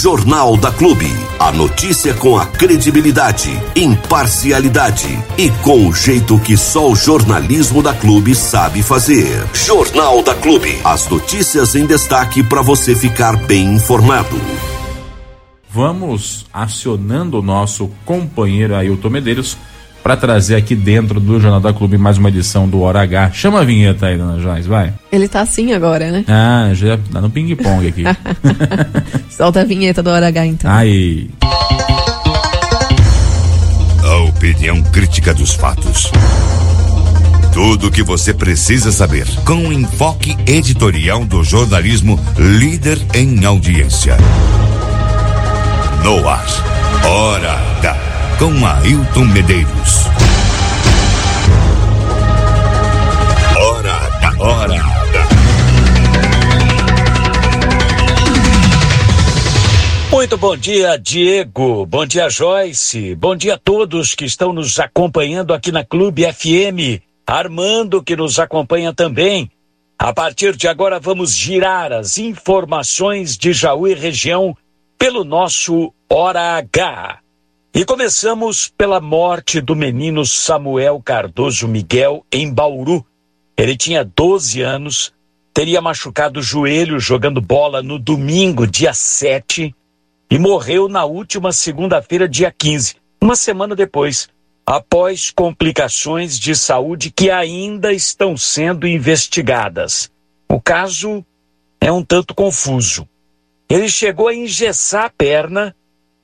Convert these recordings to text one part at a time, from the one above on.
Jornal da Clube. A notícia com a credibilidade, imparcialidade e com o jeito que só o jornalismo da Clube sabe fazer. Jornal da Clube. As notícias em destaque para você ficar bem informado. Vamos acionando o nosso companheiro Ailton Medeiros para trazer aqui dentro do Jornal da Clube mais uma edição do Hora H. Chama a vinheta aí, dona Joyce, vai. Ele tá assim agora, né? Ah, já tá no ping-pong aqui. Solta a vinheta do Hora H, então. Aí. A opinião crítica dos fatos. Tudo o que você precisa saber, com o enfoque editorial do jornalismo líder em audiência. No ar, Hora H com Ailton Medeiros. Hora. Muito bom dia, Diego. Bom dia, Joyce. Bom dia a todos que estão nos acompanhando aqui na Clube FM. Armando, que nos acompanha também. A partir de agora, vamos girar as informações de Jaú e região pelo nosso Hora H. E começamos pela morte do menino Samuel Cardoso Miguel em Bauru. Ele tinha 12 anos, teria machucado o joelho jogando bola no domingo, dia 7, e morreu na última segunda-feira, dia 15, uma semana depois, após complicações de saúde que ainda estão sendo investigadas. O caso é um tanto confuso. Ele chegou a engessar a perna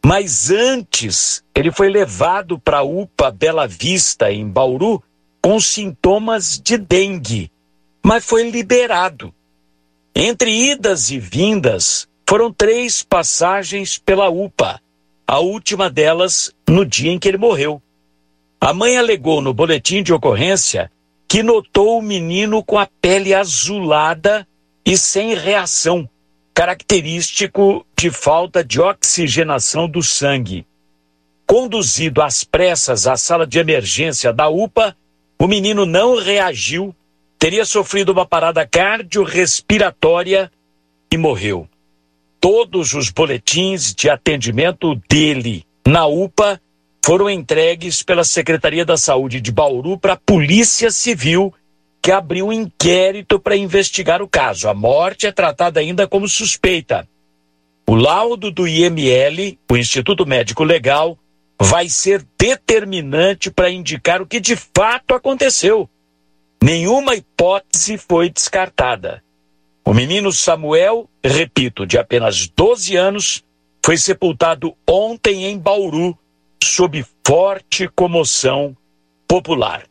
mas antes, ele foi levado para a UPA Bela Vista, em Bauru, com sintomas de dengue, mas foi liberado. Entre idas e vindas, foram três passagens pela UPA, a última delas no dia em que ele morreu. A mãe alegou no boletim de ocorrência que notou o menino com a pele azulada e sem reação, característico de falta de oxigenação do sangue. Conduzido às pressas à sala de emergência da UPA, o menino não reagiu, teria sofrido uma parada cardiorrespiratória e morreu. Todos os boletins de atendimento dele na UPA foram entregues pela Secretaria da Saúde de Bauru para a Polícia Civil que abriu um inquérito para investigar o caso. A morte é tratada ainda como suspeita. O laudo do IML, o Instituto Médico Legal, vai ser determinante para indicar o que de fato aconteceu. Nenhuma hipótese foi descartada. O menino Samuel, repito, de apenas 12 anos, foi sepultado ontem em Bauru, sob forte comoção popular.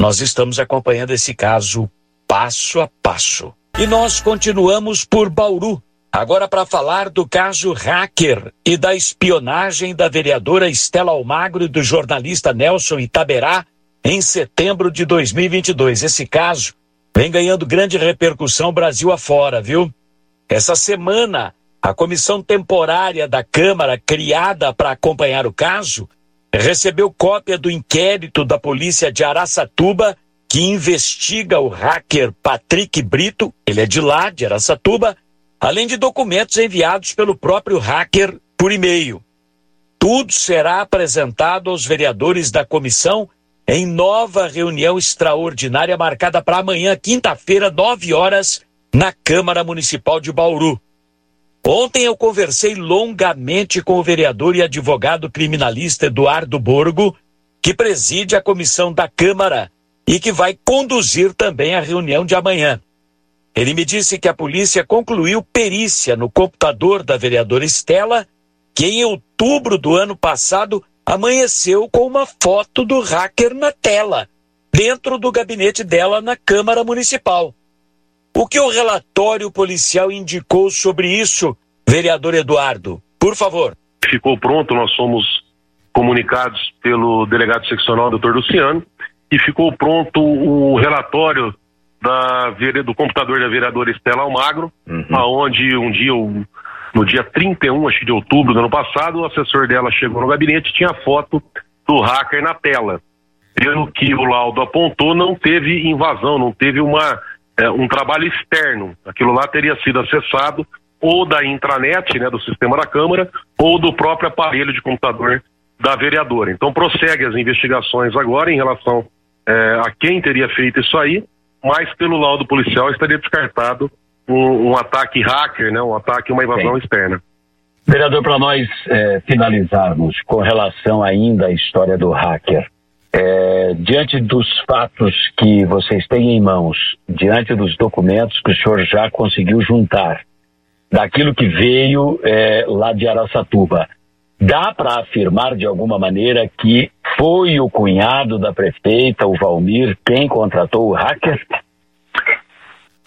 Nós estamos acompanhando esse caso passo a passo. E nós continuamos por Bauru. Agora para falar do caso hacker e da espionagem da vereadora Estela Almagro e do jornalista Nelson Itaberá em setembro de 2022. Esse caso vem ganhando grande repercussão Brasil afora, viu? Essa semana, a comissão temporária da Câmara criada para acompanhar o caso recebeu cópia do inquérito da polícia de Araçatuba que investiga o hacker Patrick Brito, ele é de lá, de Araçatuba, além de documentos enviados pelo próprio hacker por e-mail. Tudo será apresentado aos vereadores da comissão em nova reunião extraordinária marcada para amanhã, quinta-feira, 9 horas, na Câmara Municipal de Bauru. Ontem eu conversei longamente com o vereador e advogado criminalista Eduardo Borgo, que preside a comissão da Câmara e que vai conduzir também a reunião de amanhã. Ele me disse que a polícia concluiu perícia no computador da vereadora Estela, que em outubro do ano passado amanheceu com uma foto do hacker na tela, dentro do gabinete dela na Câmara Municipal. O que o relatório policial indicou sobre isso, vereador Eduardo? Por favor. Ficou pronto, nós somos comunicados pelo delegado seccional, doutor Luciano, e ficou pronto o relatório da, do computador da vereadora Estela Almagro, uhum. aonde um dia, no dia 31 acho, de outubro do ano passado, o assessor dela chegou no gabinete e tinha a foto do hacker na tela. Pelo que o laudo apontou, não teve invasão, não teve uma é, um trabalho externo. Aquilo lá teria sido acessado ou da intranet, né, do sistema da Câmara, ou do próprio aparelho de computador da vereadora. Então prossegue as investigações agora em relação é, a quem teria feito isso aí, mas pelo laudo policial estaria descartado um, um ataque hacker, né, um ataque, uma invasão Sim. externa. Vereador, para nós é, finalizarmos com relação ainda à história do hacker, é, diante dos fatos que vocês têm em mãos, diante dos documentos que o senhor já conseguiu juntar, daquilo que veio é, lá de Araçatuba, dá para afirmar de alguma maneira que foi o cunhado da prefeita, o Valmir, quem contratou o hacker?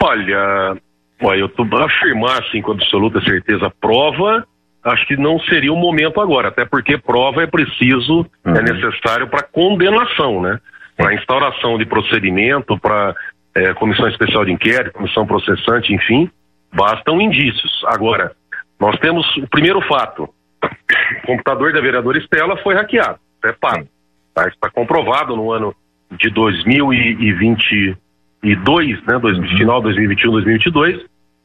Olha, olha eu tô afirmar assim com absoluta certeza prova acho que não seria o momento agora, até porque prova é preciso, é uhum. é necessário para condenação, né? Para instauração de procedimento, para é, comissão especial de inquérito, comissão processante, enfim, bastam indícios. Agora, nós temos o primeiro fato: o computador da vereadora Estela foi hackeado, é fato. Tá? Está comprovado no ano de 2022, né? Dois, uhum. Final 2021, 2022,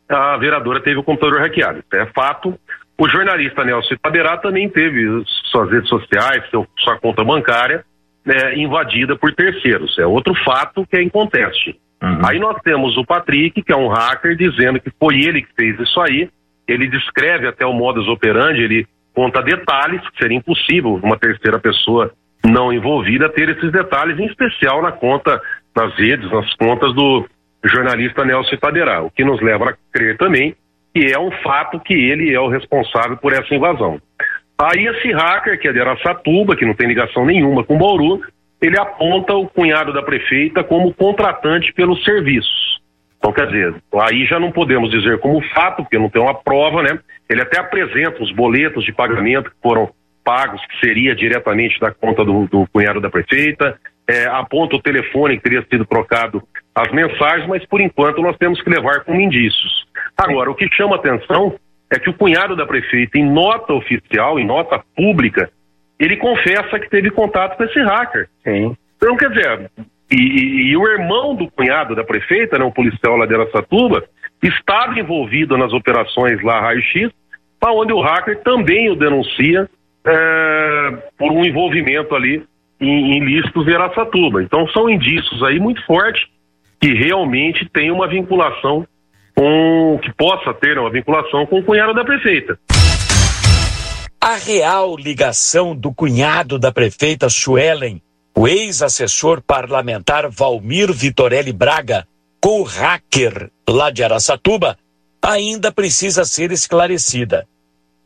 a vereadora teve o computador hackeado. É fato. O jornalista Nelson Itaberá também teve suas redes sociais, seu, sua conta bancária né, invadida por terceiros. É outro fato que é em conteste. Uhum. Aí nós temos o Patrick, que é um hacker, dizendo que foi ele que fez isso aí. Ele descreve até o modus operandi, ele conta detalhes, seria impossível uma terceira pessoa não envolvida ter esses detalhes, em especial na conta, nas redes, nas contas do jornalista Nelson Itaberá. O que nos leva a crer também que é um fato que ele é o responsável por essa invasão. Aí esse hacker, que é de Araçatuba, que não tem ligação nenhuma com Bauru, ele aponta o cunhado da prefeita como contratante pelos serviços. Então, quer dizer, aí já não podemos dizer como fato, porque não tem uma prova, né? Ele até apresenta os boletos de pagamento que foram pagos, que seria diretamente da conta do, do cunhado da prefeita, é, aponta o telefone que teria sido trocado as mensagens, mas por enquanto nós temos que levar como indícios. Agora, o que chama atenção é que o cunhado da prefeita, em nota oficial, em nota pública, ele confessa que teve contato com esse hacker. Sim. Então, quer dizer, e, e, e, o irmão do cunhado da prefeita, né, policial lá de Aracatuba, estava envolvido nas operações lá raio-x, onde o hacker também o denuncia é, por um envolvimento ali em, em ilícitos de Aracatuba. Então são indícios aí muito fortes que realmente tem uma vinculação com que possa ter uma vinculação com o cunhado da prefeita. A real ligação do cunhado da prefeita Suelen, o ex-assessor parlamentar Valmir Vitorelli Braga, com o hacker lá de Araçatuba, ainda precisa ser esclarecida.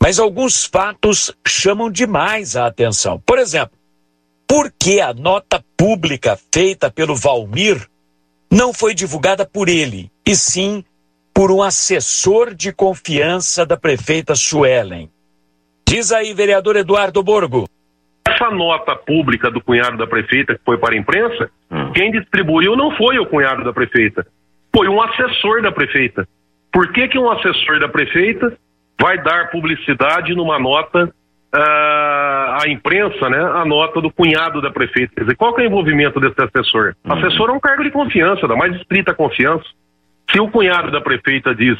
Mas alguns fatos chamam demais a atenção. Por exemplo, por que a nota pública feita pelo Valmir não foi divulgada por ele, e sim por um assessor de confiança da prefeita Suelen. Diz aí, vereador Eduardo Borgo. Nota pública do cunhado da prefeita que foi para a imprensa, hum. quem distribuiu não foi o cunhado da prefeita, foi um assessor da prefeita. Por que, que um assessor da prefeita vai dar publicidade numa nota uh, à imprensa, né, a nota do cunhado da prefeita? Quer dizer, qual que é o envolvimento desse assessor? Hum. Assessor é um cargo de confiança, da mais estrita confiança. Se o cunhado da prefeita diz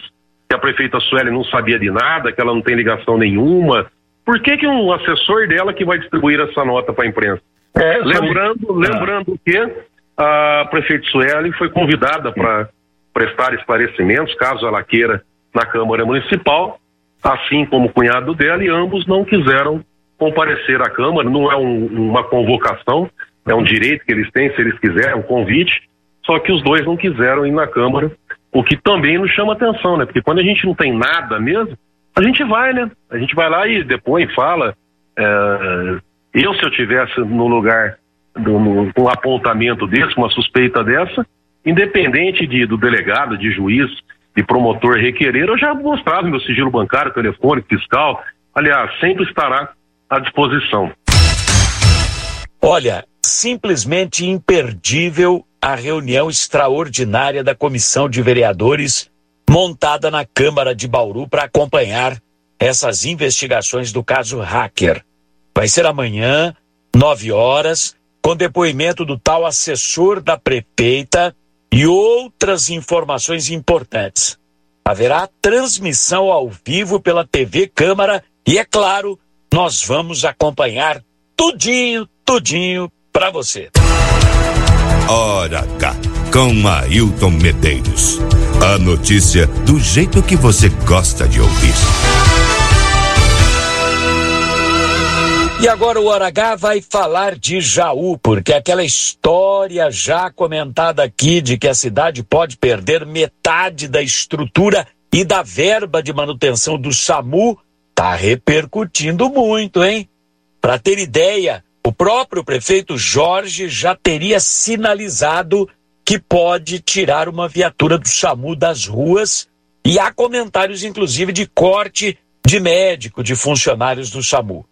que a prefeita Sueli não sabia de nada, que ela não tem ligação nenhuma, por que, que um assessor dela que vai distribuir essa nota para a imprensa? É, lembrando, ah. lembrando que a prefeita Sueli foi convidada para prestar esclarecimentos, caso ela queira, na Câmara Municipal, assim como o cunhado dela, e ambos não quiseram comparecer à Câmara. Não é um, uma convocação, é um direito que eles têm, se eles quiserem, um convite. Só que os dois não quiseram ir na Câmara o que também nos chama atenção, né? Porque quando a gente não tem nada mesmo, a gente vai, né? A gente vai lá e depois fala. É, eu, se eu tivesse no lugar de um apontamento desse, uma suspeita dessa, independente de, do delegado, de juiz, de promotor requerer, eu já mostrava meu sigilo bancário, telefônico, fiscal. Aliás, sempre estará à disposição. Olha, simplesmente imperdível a reunião extraordinária da Comissão de Vereadores montada na Câmara de Bauru para acompanhar essas investigações do caso hacker. Vai ser amanhã, nove horas, com depoimento do tal assessor da prefeita e outras informações importantes. haverá transmissão ao vivo pela TV Câmara e, é claro, nós vamos acompanhar tudinho, tudinho para você. Hora H, com Ailton Medeiros. A notícia do jeito que você gosta de ouvir. E agora o Hora H vai falar de Jaú, porque aquela história já comentada aqui de que a cidade pode perder metade da estrutura e da verba de manutenção do SAMU está repercutindo muito, hein? Para ter ideia, o próprio prefeito Jorge já teria sinalizado que pode tirar uma viatura do SAMU das ruas e há comentários, inclusive, de corte de médico, de funcionários do SAMU.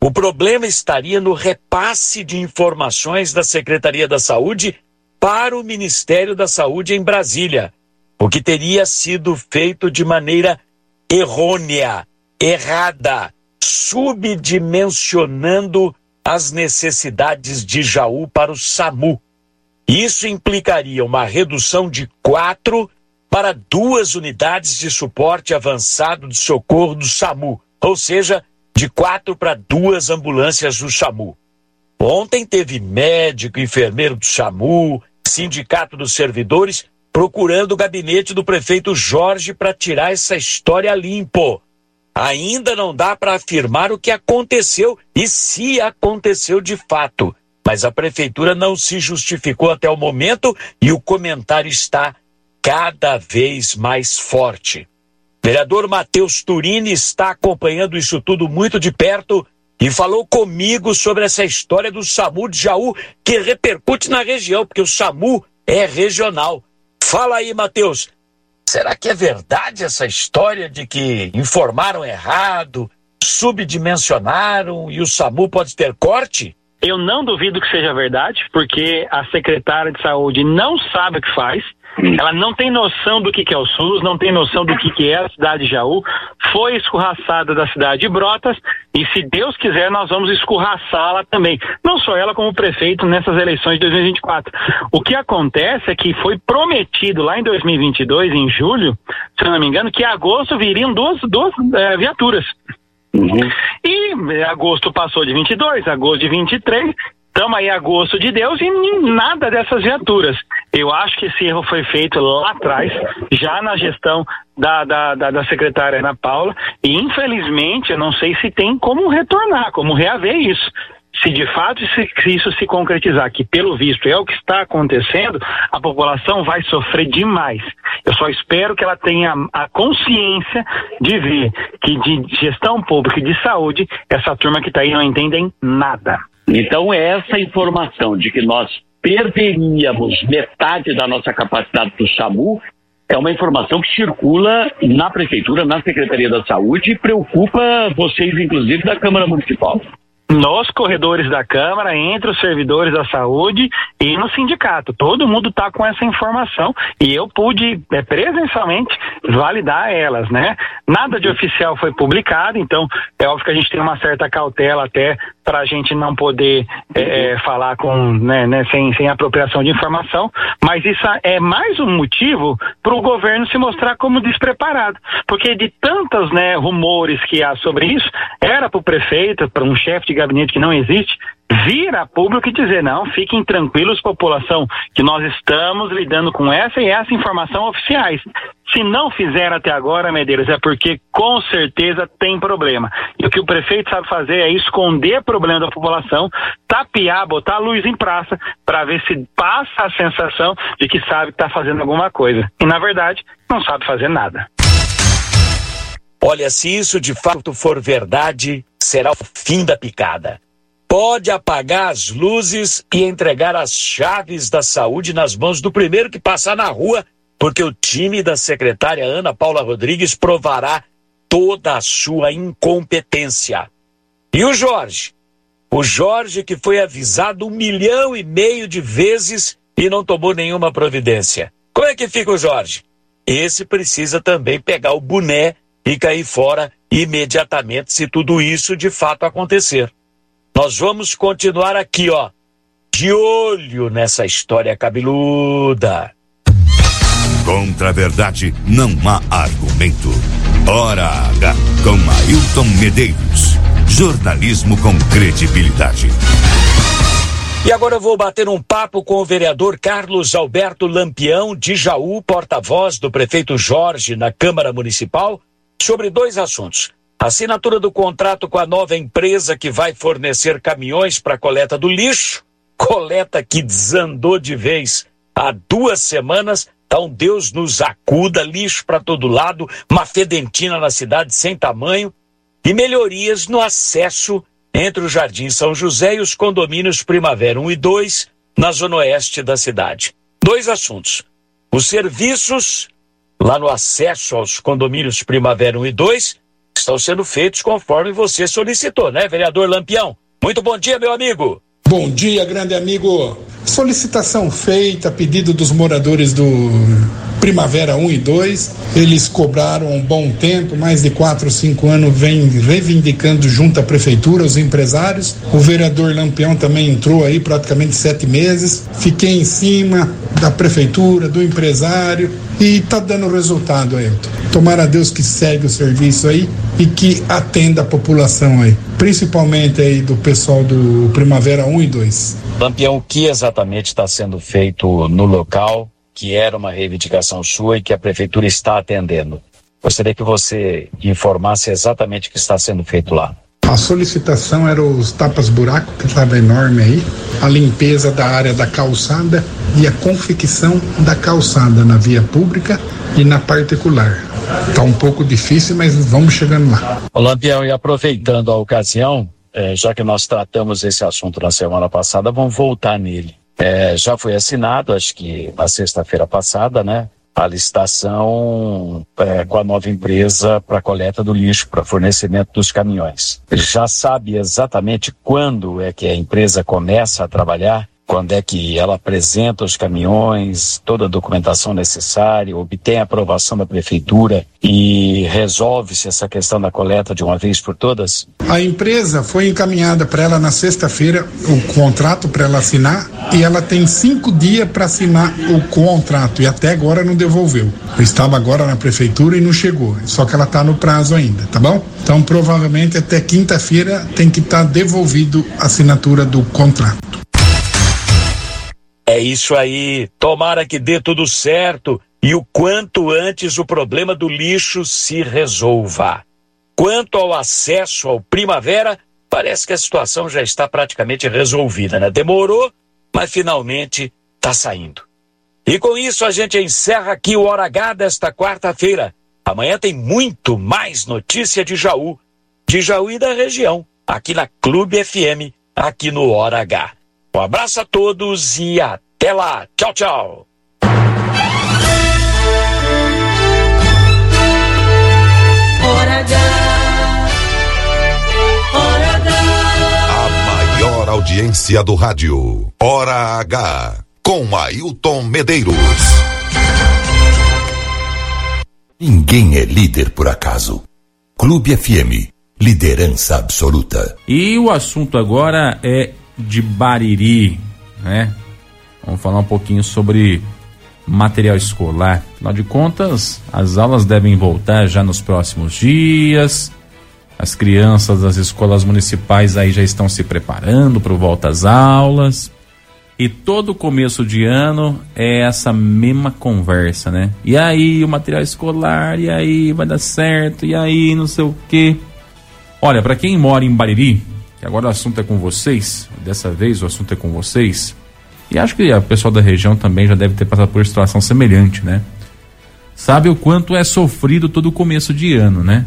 O problema estaria no repasse de informações da Secretaria da Saúde para o Ministério da Saúde em Brasília, o que teria sido feito de maneira errônea, errada, subdimensionando as necessidades de Jaú para o SAMU. Isso implicaria uma redução de quatro para duas unidades de suporte avançado de socorro do SAMU, ou seja, de quatro para duas ambulâncias do SAMU. Ontem teve médico, enfermeiro do SAMU, sindicato dos servidores, procurando o gabinete do prefeito Jorge para tirar essa história limpo. Ainda não dá para afirmar o que aconteceu e se aconteceu de fato, mas a prefeitura não se justificou até o momento e o comentário está cada vez mais forte. Vereador Matheus Turini está acompanhando isso tudo muito de perto e falou comigo sobre essa história do SAMU de Jaú, que repercute na região, porque o SAMU é regional. Fala aí, Matheus. Será que é verdade essa história de que informaram errado, subdimensionaram e o SAMU pode ter corte? Eu não duvido que seja verdade, porque a secretária de saúde não sabe o que faz. Ela não tem noção do que, que é o SUS, não tem noção do que, que é a cidade de Jaú, foi escorraçada da cidade de Brotas e, se Deus quiser, nós vamos escorraçá-la também. Não só ela, como o prefeito nessas eleições de 2024. O que acontece é que foi prometido lá em 2022, em julho, se eu não me engano, que em agosto viriam duas, duas é, viaturas. Uhum. E agosto passou de 22, agosto de 23, Estamos aí agosto de Deus e nada dessas viaturas. Eu acho que esse erro foi feito lá atrás, já na gestão da, da, da, da secretária Ana Paula, e infelizmente eu não sei se tem como retornar, como reaver isso se de fato isso se concretizar, que pelo visto é o que está acontecendo, a população vai sofrer demais. Eu só espero que ela tenha a consciência de ver que de gestão pública e de saúde, essa turma que está aí não entendem nada. Então, essa informação de que nós perderíamos metade da nossa capacidade do SAMU é uma informação que circula na Prefeitura, na Secretaria da Saúde e preocupa vocês, inclusive, da Câmara Municipal nos corredores da Câmara, entre os servidores da saúde e no sindicato. Todo mundo está com essa informação e eu pude é, presencialmente validar elas, né? Nada de oficial foi publicado, então é óbvio que a gente tem uma certa cautela até para a gente não poder é, é, falar com, né, né, sem, sem apropriação de informação, mas isso é mais um motivo para o governo se mostrar como despreparado, porque de tantos né, rumores que há sobre isso, era para o prefeito, para um chefe de gabinete que não existe, vir a público e dizer, não, fiquem tranquilos, população, que nós estamos lidando com essa e essa informação oficiais. Se não fizeram até agora, Medeiros, é porque com certeza tem problema. E o que o prefeito sabe fazer é esconder problema da população, tapear, botar luz em praça, para ver se passa a sensação de que sabe que está fazendo alguma coisa. E, na verdade, não sabe fazer nada. Olha, se isso de fato for verdade, será o fim da picada. Pode apagar as luzes e entregar as chaves da saúde nas mãos do primeiro que passar na rua, porque o time da secretária Ana Paula Rodrigues provará toda a sua incompetência. E o Jorge? O Jorge que foi avisado um milhão e meio de vezes e não tomou nenhuma providência. Como é que fica o Jorge? Esse precisa também pegar o boné e cair fora imediatamente se tudo isso de fato acontecer. Nós vamos continuar aqui, ó, de olho nessa história cabeluda. Contra a verdade não há argumento. Hora H com Ailton Medeiros. Jornalismo com credibilidade. E agora eu vou bater um papo com o vereador Carlos Alberto Lampião de Jaú, porta-voz do prefeito Jorge na Câmara Municipal, sobre dois assuntos. Assinatura do contrato com a nova empresa que vai fornecer caminhões para coleta do lixo, coleta que desandou de vez há duas semanas. Então Deus nos acuda, lixo para todo lado, uma fedentina na cidade sem tamanho e melhorias no acesso entre o Jardim São José e os condomínios Primavera 1 e 2, na zona oeste da cidade. Dois assuntos. Os serviços, lá no acesso aos condomínios Primavera 1 e 2, estão sendo feitos conforme você solicitou, né, vereador Lampião? Muito bom dia, meu amigo. Bom dia, grande amigo. Solicitação feita, pedido dos moradores do Primavera 1 e 2. Eles cobraram um bom tempo, mais de 4 ou 5 anos, vem reivindicando junto à prefeitura, os empresários. O vereador Lampião também entrou aí praticamente sete meses. Fiquei em cima da prefeitura, do empresário e tá dando resultado, Ailton. Tomara a Deus que segue o serviço aí e que atenda a população aí, principalmente aí do pessoal do Primavera 1 e 2. Lampião, o que exatamente está sendo feito no local, que era uma reivindicação sua e que a prefeitura está atendendo? Gostaria que você informasse exatamente o que está sendo feito lá. A solicitação era os tapas-buraco, que estava enorme aí, a limpeza da área da calçada e a confecção da calçada na via pública e na particular. Está um pouco difícil, mas vamos chegando lá. Ô Lampião, e aproveitando a ocasião, é, já que nós tratamos esse assunto na semana passada, vamos voltar nele. É, já foi assinado, acho que na sexta-feira passada, né? A licitação é, com a nova empresa para coleta do lixo, para fornecimento dos caminhões. Já sabe exatamente quando é que a empresa começa a trabalhar? Quando é que ela apresenta os caminhões, toda a documentação necessária, obtém a aprovação da prefeitura e resolve-se essa questão da coleta de uma vez por todas? A empresa foi encaminhada para ela na sexta-feira o contrato para ela assinar e ela tem cinco dias para assinar o contrato e até agora não devolveu. Eu estava agora na prefeitura e não chegou, só que ela está no prazo ainda, tá bom? Então provavelmente até quinta-feira tem que estar tá devolvido a assinatura do contrato. É isso aí. Tomara que dê tudo certo e o quanto antes o problema do lixo se resolva. Quanto ao acesso ao Primavera, parece que a situação já está praticamente resolvida, né? Demorou, mas finalmente está saindo. E com isso a gente encerra aqui o Hora H desta quarta-feira. Amanhã tem muito mais notícia de Jaú, de Jaú e da região, aqui na Clube FM, aqui no Hora H. Um abraço a todos e até lá. Tchau, tchau. Hora H. Hora H. A maior audiência do rádio. Hora H. Com Ailton Medeiros. Ninguém é líder por acaso. Clube FM. Liderança absoluta. E o assunto agora é de Bariri, né? Vamos falar um pouquinho sobre material escolar. Afinal de contas, as aulas devem voltar já nos próximos dias. As crianças das escolas municipais aí já estão se preparando para o volta às aulas. E todo começo de ano é essa mesma conversa, né? E aí, o material escolar, e aí, vai dar certo, e aí, não sei o quê. Olha, para quem mora em Bariri, que agora o assunto é com vocês, dessa vez o assunto é com vocês, e acho que o pessoal da região também já deve ter passado por situação semelhante, né? Sabe o quanto é sofrido todo começo de ano, né?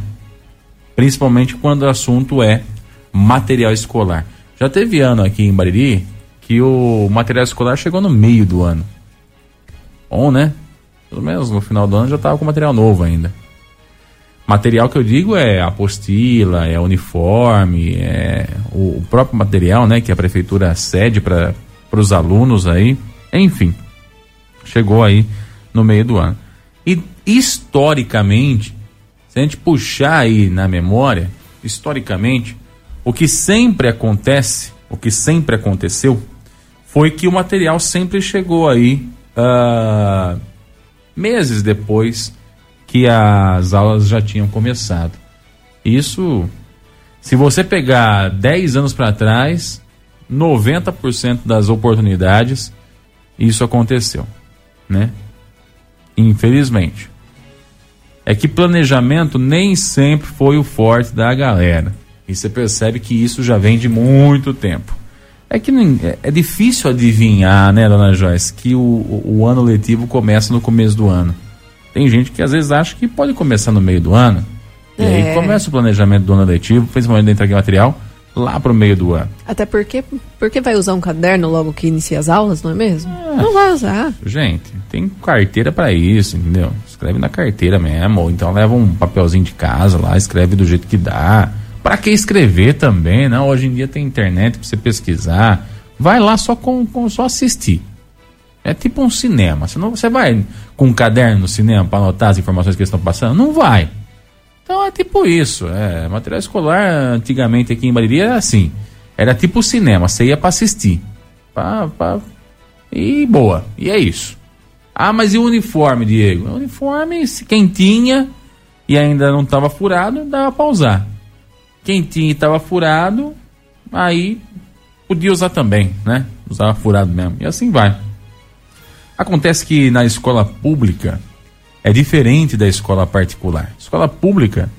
Principalmente quando o assunto é material escolar. Já teve ano aqui em Bariri que o material escolar chegou no meio do ano. Bom, né? Pelo menos no final do ano já estava com material novo ainda. Material que eu digo é apostila, é uniforme, é o próprio material, né, que a prefeitura cede para para os alunos aí, enfim, chegou aí no meio do ano. E historicamente, se a gente puxar aí na memória, historicamente, o que sempre acontece, o que sempre aconteceu, foi que o material sempre chegou aí uh, meses depois que as aulas já tinham começado. Isso, se você pegar 10 anos para trás, 90% das oportunidades isso aconteceu, né? Infelizmente. É que planejamento nem sempre foi o forte da galera. E você percebe que isso já vem de muito tempo. É que é, é difícil adivinhar, né, dona Joyce, que o, o, ano letivo começa no começo do ano. Tem gente que às vezes acha que pode começar no meio do ano. É. E aí é. começa o planejamento do ano letivo, principalmente da entrega de material, lá pro meio do ano. Até porque, porque vai usar um caderno logo que inicia as aulas, não é mesmo? É. Não vai usar. Gente, tem carteira para isso, entendeu? Escreve na carteira mesmo, ou então leva um papelzinho de casa lá, escreve do jeito que dá. Para que escrever também, né? Hoje em dia tem internet para você pesquisar. Vai lá só com, com só assistir. É tipo um cinema. Senão você vai com um caderno no cinema para anotar as informações que estão passando? Não vai. Então é tipo isso. É, material escolar antigamente aqui em Bariri era assim. Era tipo cinema. Você ia para assistir. Pra, pra... E boa. E é isso. Ah, mas e o uniforme, Diego? O uniforme, quem tinha e ainda não estava furado, dava para usar. Quem tinha estava furado, aí podia usar também, né? Usava furado mesmo. E assim vai. Acontece que na escola pública é diferente da escola particular. Escola pública,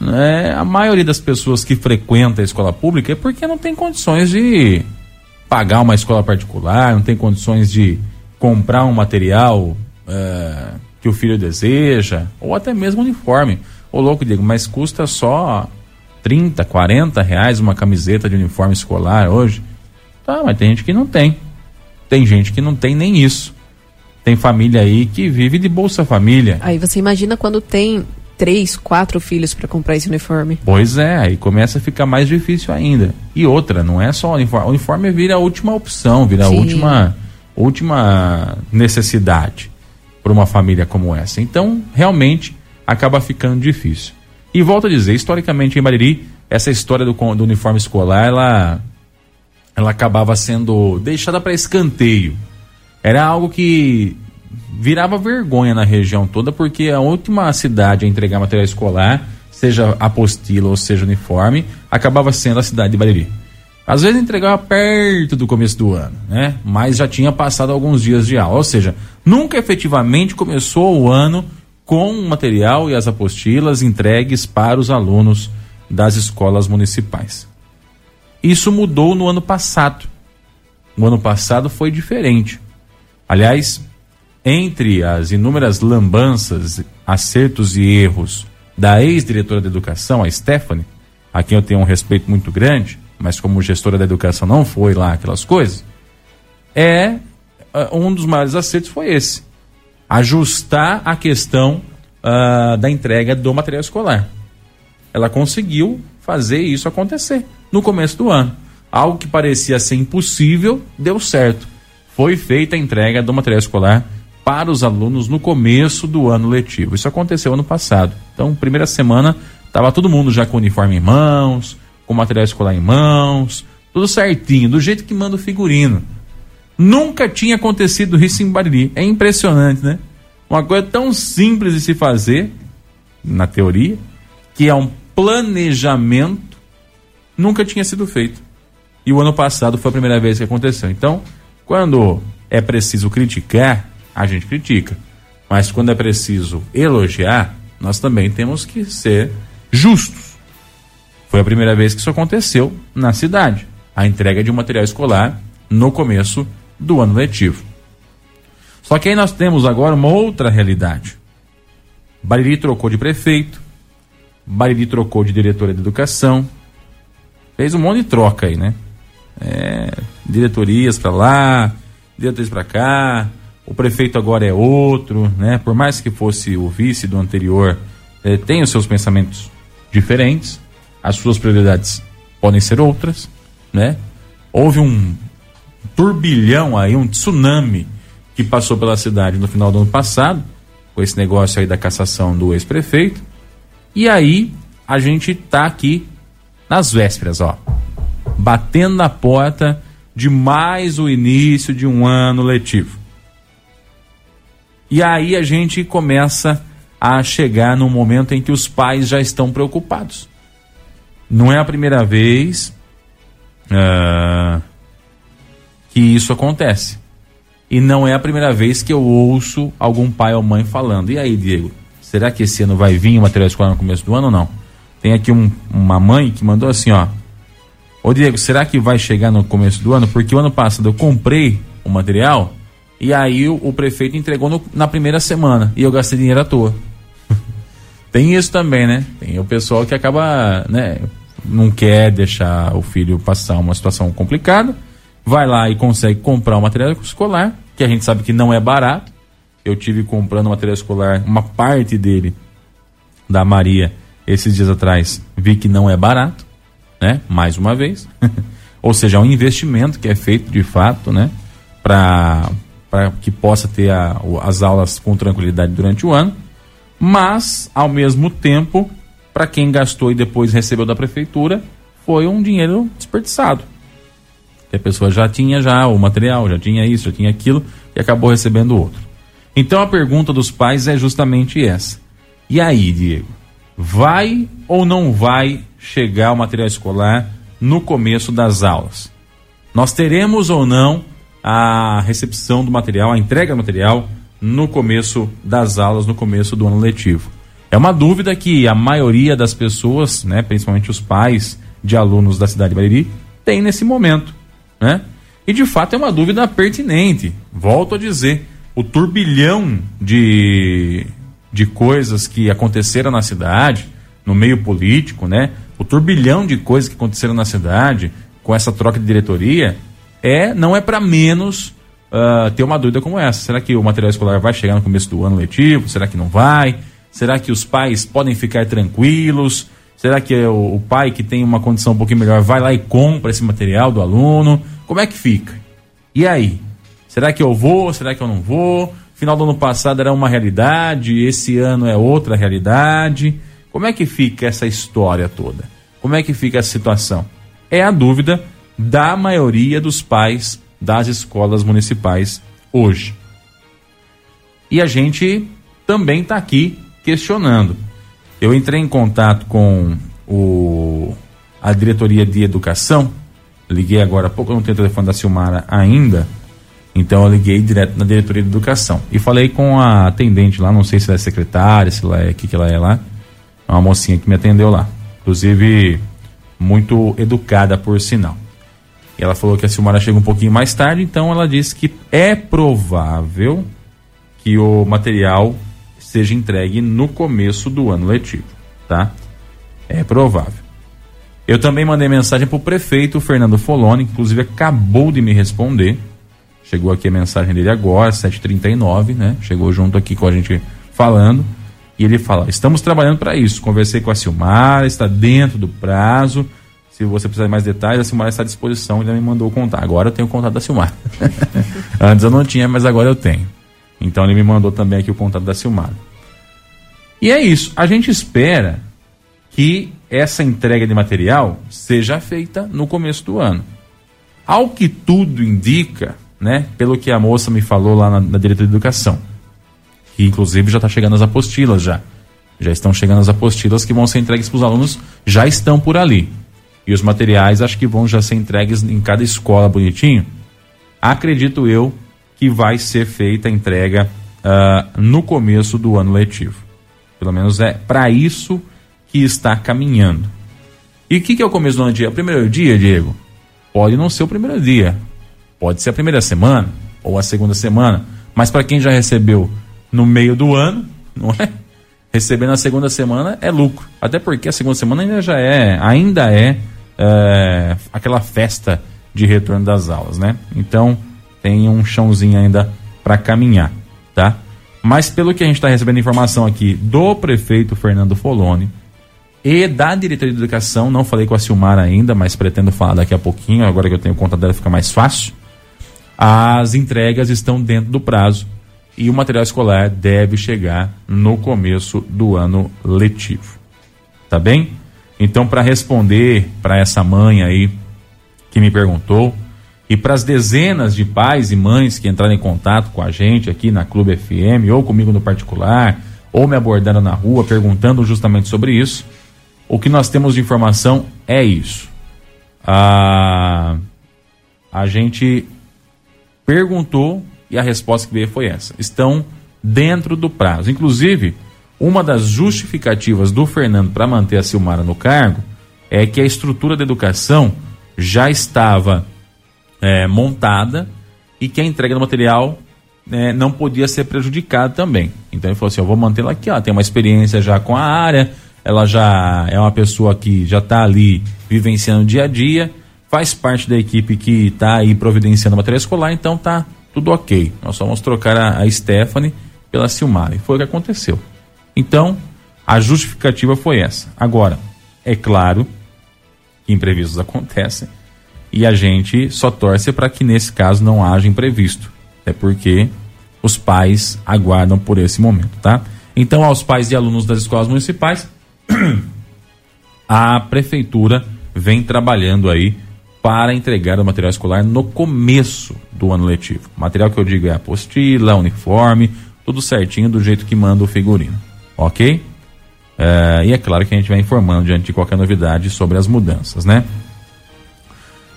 né, a maioria das pessoas que frequenta a escola pública é porque não tem condições de pagar uma escola particular, não tem condições de comprar um material é, que o filho deseja, ou até mesmo uniforme. Ô louco, Diego, mas custa só 30, 40 reais uma camiseta de uniforme escolar hoje. Tá, mas tem gente que não tem. Tem gente que não tem nem isso. Tem família aí que vive de Bolsa Família. Aí você imagina quando tem três, quatro filhos para comprar esse uniforme. Pois é, aí começa a ficar mais difícil ainda. E outra, não é só o uniforme. O uniforme vira a última opção, vira Sim. a última, última necessidade para uma família como essa. Então, realmente, acaba ficando difícil. E volto a dizer, historicamente em Bariri, essa história do, do uniforme escolar, ela, ela acabava sendo deixada para escanteio. Era algo que virava vergonha na região toda, porque a última cidade a entregar material escolar, seja apostila ou seja uniforme, acabava sendo a cidade de Bariri. Às vezes entregava perto do começo do ano, né? Mas já tinha passado alguns dias de aula, ou seja, nunca efetivamente começou o ano com o material e as apostilas entregues para os alunos das escolas municipais. Isso mudou no ano passado. O ano passado foi diferente. Aliás, entre as inúmeras lambanças, acertos e erros da ex-diretora da educação, a Stephanie, a quem eu tenho um respeito muito grande, mas como gestora da educação não foi lá aquelas coisas, é uh, um dos maiores acertos foi esse ajustar a questão uh, da entrega do material escolar. Ela conseguiu fazer isso acontecer no começo do ano. Algo que parecia ser impossível, deu certo. Foi feita a entrega do material escolar para os alunos no começo do ano letivo. Isso aconteceu ano passado. Então, primeira semana, estava todo mundo já com uniforme em mãos, com material escolar em mãos, tudo certinho, do jeito que manda o figurino. Nunca tinha acontecido isso em Bariri. É impressionante, né? Uma coisa tão simples de se fazer, na teoria, que é um planejamento, nunca tinha sido feito. E o ano passado foi a primeira vez que aconteceu. Então, quando é preciso criticar, a gente critica. Mas quando é preciso elogiar, nós também temos que ser justos. Foi a primeira vez que isso aconteceu na cidade. A entrega de um material escolar no começo do ano letivo. Só que aí nós temos agora uma outra realidade. Bariri trocou de prefeito, Bariri trocou de diretora de educação, fez um monte de troca aí, né? É, diretorias para lá, diretorias para cá, o prefeito agora é outro, né? Por mais que fosse o vice do anterior, é, tem os seus pensamentos diferentes, as suas prioridades podem ser outras, né? Houve um turbilhão aí, um tsunami que passou pela cidade no final do ano passado, com esse negócio aí da cassação do ex-prefeito. E aí a gente tá aqui nas vésperas, ó, batendo na porta de mais o início de um ano letivo. E aí a gente começa a chegar no momento em que os pais já estão preocupados. Não é a primeira vez uh, que isso acontece. E não é a primeira vez que eu ouço algum pai ou mãe falando. E aí, Diego, será que esse ano vai vir o material escolar no começo do ano ou não? Tem aqui um, uma mãe que mandou assim, ó. Ô Diego, será que vai chegar no começo do ano? Porque o ano passado eu comprei o material e aí o, o prefeito entregou no, na primeira semana e eu gastei dinheiro à toa. Tem isso também, né? Tem o pessoal que acaba, né? Não quer deixar o filho passar uma situação complicada, vai lá e consegue comprar o material escolar, que a gente sabe que não é barato. Eu tive comprando material escolar, uma parte dele da Maria esses dias atrás, vi que não é barato, né? Mais uma vez. Ou seja, é um investimento que é feito de fato, né? Para que possa ter a, as aulas com tranquilidade durante o ano, mas, ao mesmo tempo, para quem gastou e depois recebeu da prefeitura, foi um dinheiro desperdiçado. a pessoa já tinha já o material, já tinha isso, já tinha aquilo e acabou recebendo outro. Então a pergunta dos pais é justamente essa. E aí, Diego? vai ou não vai chegar o material escolar no começo das aulas? Nós teremos ou não a recepção do material, a entrega do material no começo das aulas, no começo do ano letivo? É uma dúvida que a maioria das pessoas, né, principalmente os pais de alunos da cidade de Bariri, tem nesse momento, né? E de fato é uma dúvida pertinente. Volto a dizer, o turbilhão de de coisas que aconteceram na cidade, no meio político, né? O turbilhão de coisas que aconteceram na cidade com essa troca de diretoria é não é para menos uh, ter uma dúvida como essa. Será que o material escolar vai chegar no começo do ano letivo? Será que não vai? Será que os pais podem ficar tranquilos? Será que o, o pai que tem uma condição um pouquinho melhor vai lá e compra esse material do aluno? Como é que fica? E aí? Será que eu vou? Será que eu não vou? Final do ano passado era uma realidade, esse ano é outra realidade. Como é que fica essa história toda? Como é que fica a situação? É a dúvida da maioria dos pais das escolas municipais hoje. E a gente também está aqui questionando. Eu entrei em contato com o, a diretoria de educação, liguei agora há pouco, não tenho telefone da Silmara ainda então eu liguei direto na diretoria de educação e falei com a atendente lá, não sei se ela é secretária, se ela é o que, que ela é lá, uma mocinha que me atendeu lá, inclusive muito educada por sinal. Ela falou que a Silmara chega um pouquinho mais tarde, então ela disse que é provável que o material seja entregue no começo do ano letivo, tá? É provável. Eu também mandei mensagem para o prefeito Fernando Foloni, inclusive acabou de me responder Chegou aqui a mensagem dele agora, 7h39, né? Chegou junto aqui com a gente falando. E ele fala: estamos trabalhando para isso. Conversei com a Silmara, está dentro do prazo. Se você precisar de mais detalhes, a Silmara está à disposição e me mandou contar. Agora eu tenho o contato da Silmara. Antes eu não tinha, mas agora eu tenho. Então ele me mandou também aqui o contato da Silmara. E é isso. A gente espera que essa entrega de material seja feita no começo do ano. Ao que tudo indica, né? Pelo que a moça me falou lá na, na diretoria de educação. Que inclusive já está chegando as apostilas já. Já estão chegando as apostilas que vão ser entregues para os alunos, já estão por ali. E os materiais acho que vão já ser entregues em cada escola bonitinho. Acredito eu que vai ser feita a entrega uh, no começo do ano letivo. Pelo menos é para isso que está caminhando. E o que, que é o começo do ano dia? O primeiro dia, Diego? Pode não ser o primeiro dia. Pode ser a primeira semana ou a segunda semana, mas para quem já recebeu no meio do ano, não é? Receber na segunda semana é lucro. Até porque a segunda semana ainda já é, ainda é, é aquela festa de retorno das aulas, né? Então tem um chãozinho ainda para caminhar, tá? Mas pelo que a gente está recebendo informação aqui do prefeito Fernando Foloni e da diretoria de educação, não falei com a Silmar ainda, mas pretendo falar daqui a pouquinho, agora que eu tenho conta dela fica mais fácil as entregas estão dentro do prazo e o material escolar deve chegar no começo do ano letivo. Tá bem? Então, para responder para essa mãe aí que me perguntou E para as dezenas de pais e mães que entraram em contato com a gente aqui na Clube FM, ou comigo no particular, ou me abordaram na rua perguntando justamente sobre isso, o que nós temos de informação é isso. A, a gente perguntou e a resposta que veio foi essa. Estão dentro do prazo. Inclusive, uma das justificativas do Fernando para manter a Silmara no cargo é que a estrutura da educação já estava é, montada e que a entrega do material é, não podia ser prejudicada também. Então ele falou assim: eu vou mantê-la aqui, ela tem uma experiência já com a área, ela já é uma pessoa que já está ali vivenciando o dia a dia, faz parte da equipe que está aí providenciando material escolar, então tá tudo ok. Nós só vamos trocar a, a Stephanie pela Silmara. E foi o que aconteceu. Então, a justificativa foi essa. Agora, é claro que imprevistos acontecem e a gente só torce para que nesse caso não haja imprevisto. É porque os pais aguardam por esse momento, tá? Então, aos pais e alunos das escolas municipais, a prefeitura vem trabalhando aí para entregar o material escolar no começo do ano letivo. O material que eu digo é apostila, uniforme, tudo certinho do jeito que manda o figurino, ok? É, e é claro que a gente vai informando diante de qualquer novidade sobre as mudanças, né?